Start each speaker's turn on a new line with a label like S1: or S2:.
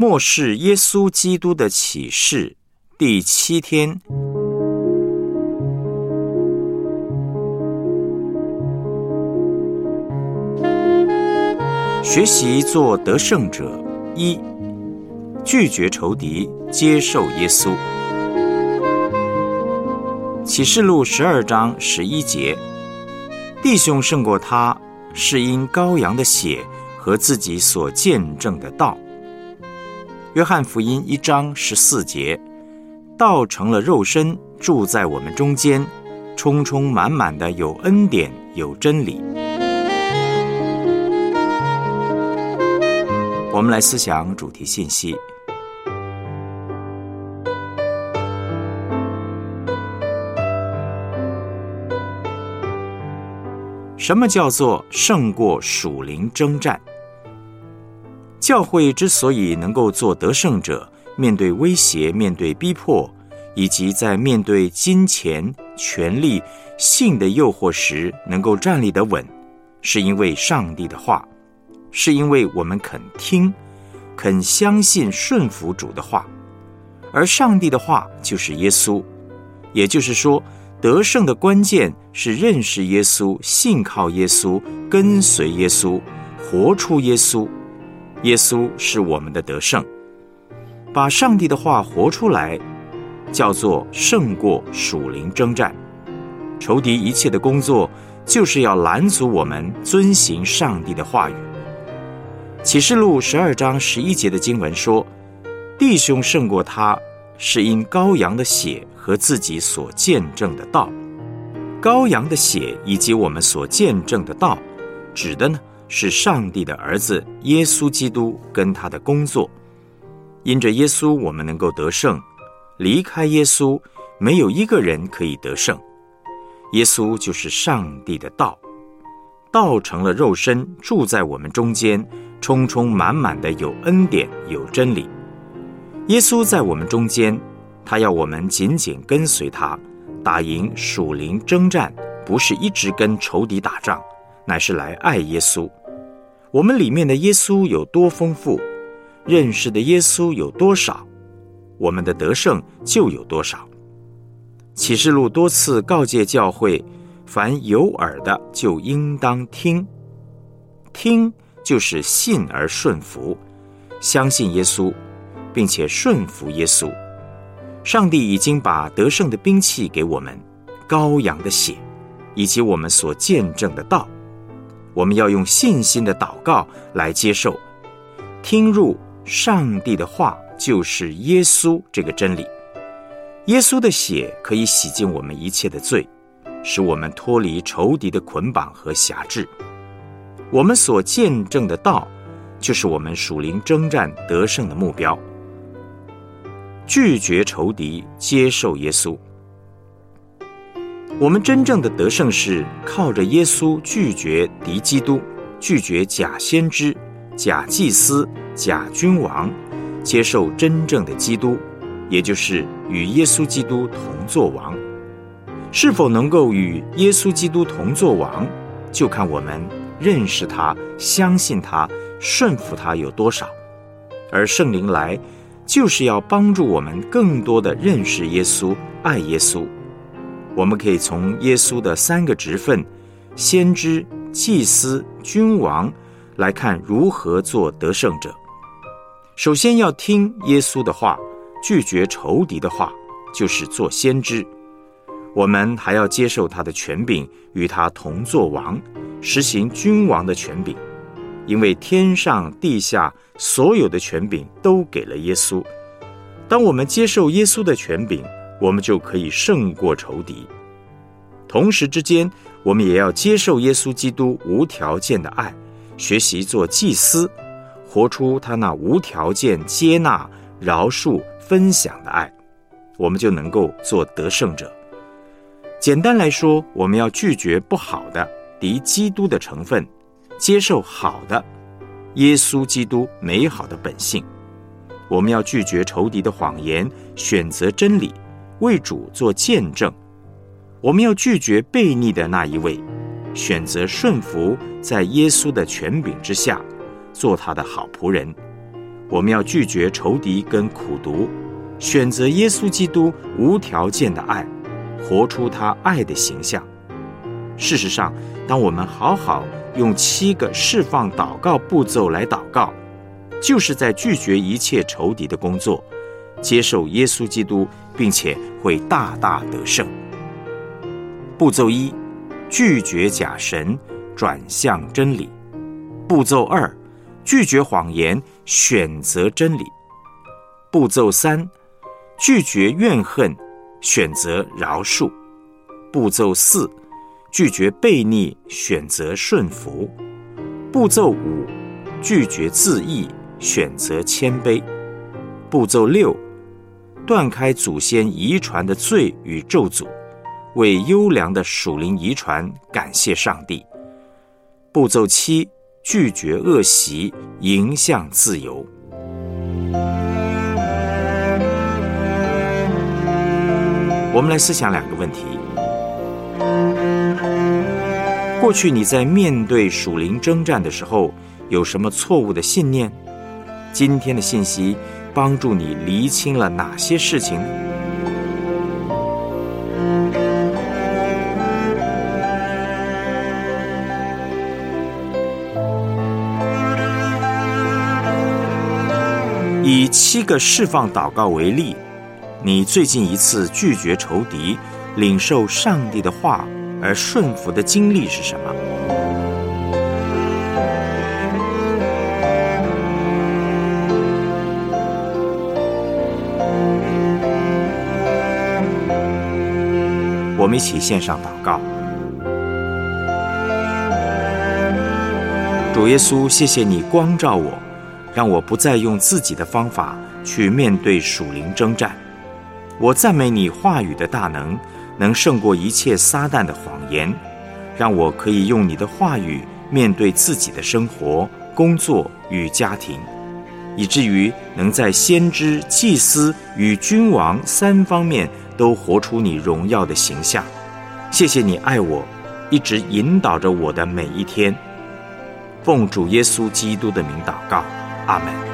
S1: 末世耶稣基督的启示第七天，学习做得胜者一，拒绝仇敌，接受耶稣。启示录十二章十一节，弟兄胜过他，是因羔羊的血和自己所见证的道。约翰福音一章十四节，道成了肉身，住在我们中间，充充满满的有恩典，有真理。我们来思想主题信息：什么叫做胜过属灵征战？教会之所以能够做得胜者，面对威胁、面对逼迫，以及在面对金钱、权力、性的诱惑时，能够站立得稳，是因为上帝的话，是因为我们肯听、肯相信、顺服主的话，而上帝的话就是耶稣。也就是说，得胜的关键是认识耶稣、信靠耶稣、跟随耶稣、活出耶稣。耶稣是我们的得胜，把上帝的话活出来，叫做胜过属灵征战。仇敌一切的工作，就是要拦阻我们遵行上帝的话语。启示录十二章十一节的经文说：“弟兄胜过他，是因羔羊的血和自己所见证的道。羔羊的血以及我们所见证的道，指的呢？”是上帝的儿子耶稣基督跟他的工作，因着耶稣，我们能够得胜；离开耶稣，没有一个人可以得胜。耶稣就是上帝的道，道成了肉身，住在我们中间，充充满满的有恩典，有真理。耶稣在我们中间，他要我们紧紧跟随他，打赢属灵征战，不是一直跟仇敌打仗，乃是来爱耶稣。我们里面的耶稣有多丰富，认识的耶稣有多少，我们的得胜就有多少。启示录多次告诫教会，凡有耳的就应当听，听就是信而顺服，相信耶稣，并且顺服耶稣。上帝已经把得胜的兵器给我们，羔羊的血，以及我们所见证的道。我们要用信心的祷告来接受，听入上帝的话，就是耶稣这个真理。耶稣的血可以洗净我们一切的罪，使我们脱离仇敌的捆绑和辖制。我们所见证的道，就是我们属灵征战得胜的目标。拒绝仇敌，接受耶稣。我们真正的得胜是靠着耶稣拒绝敌基督，拒绝假先知、假祭司、假君王，接受真正的基督，也就是与耶稣基督同作王。是否能够与耶稣基督同作王，就看我们认识他、相信他、顺服他有多少。而圣灵来，就是要帮助我们更多的认识耶稣、爱耶稣。我们可以从耶稣的三个职分——先知、祭司、君王——来看如何做得胜者。首先要听耶稣的话，拒绝仇敌的话，就是做先知。我们还要接受他的权柄，与他同作王，实行君王的权柄。因为天上地下所有的权柄都给了耶稣。当我们接受耶稣的权柄，我们就可以胜过仇敌。同时之间，我们也要接受耶稣基督无条件的爱，学习做祭司，活出他那无条件接纳、饶恕、分享的爱，我们就能够做得胜者。简单来说，我们要拒绝不好的敌基督的成分，接受好的耶稣基督美好的本性。我们要拒绝仇敌的谎言，选择真理。为主做见证，我们要拒绝悖逆的那一位，选择顺服在耶稣的权柄之下，做他的好仆人。我们要拒绝仇敌跟苦毒，选择耶稣基督无条件的爱，活出他爱的形象。事实上，当我们好好用七个释放祷告步骤来祷告，就是在拒绝一切仇敌的工作，接受耶稣基督，并且会大大得胜。步骤一：拒绝假神，转向真理。步骤二：拒绝谎言，选择真理。步骤三：拒绝怨恨，选择饶恕。步骤四。拒绝悖逆，选择顺服；步骤五，拒绝自义，选择谦卑；步骤六，断开祖先遗传的罪与咒诅，为优良的属灵遗传感谢上帝；步骤七，拒绝恶习，迎向自由。我们来思想两个问题。过去你在面对属灵征战的时候，有什么错误的信念？今天的信息帮助你厘清了哪些事情？以七个释放祷告为例，你最近一次拒绝仇敌，领受上帝的话。而顺服的经历是什么？我们一起献上祷告。主耶稣，谢谢你光照我，让我不再用自己的方法去面对属灵征战。我赞美你话语的大能。能胜过一切撒旦的谎言，让我可以用你的话语面对自己的生活、工作与家庭，以至于能在先知、祭司与君王三方面都活出你荣耀的形象。谢谢你爱我，一直引导着我的每一天。奉主耶稣基督的名祷告，阿门。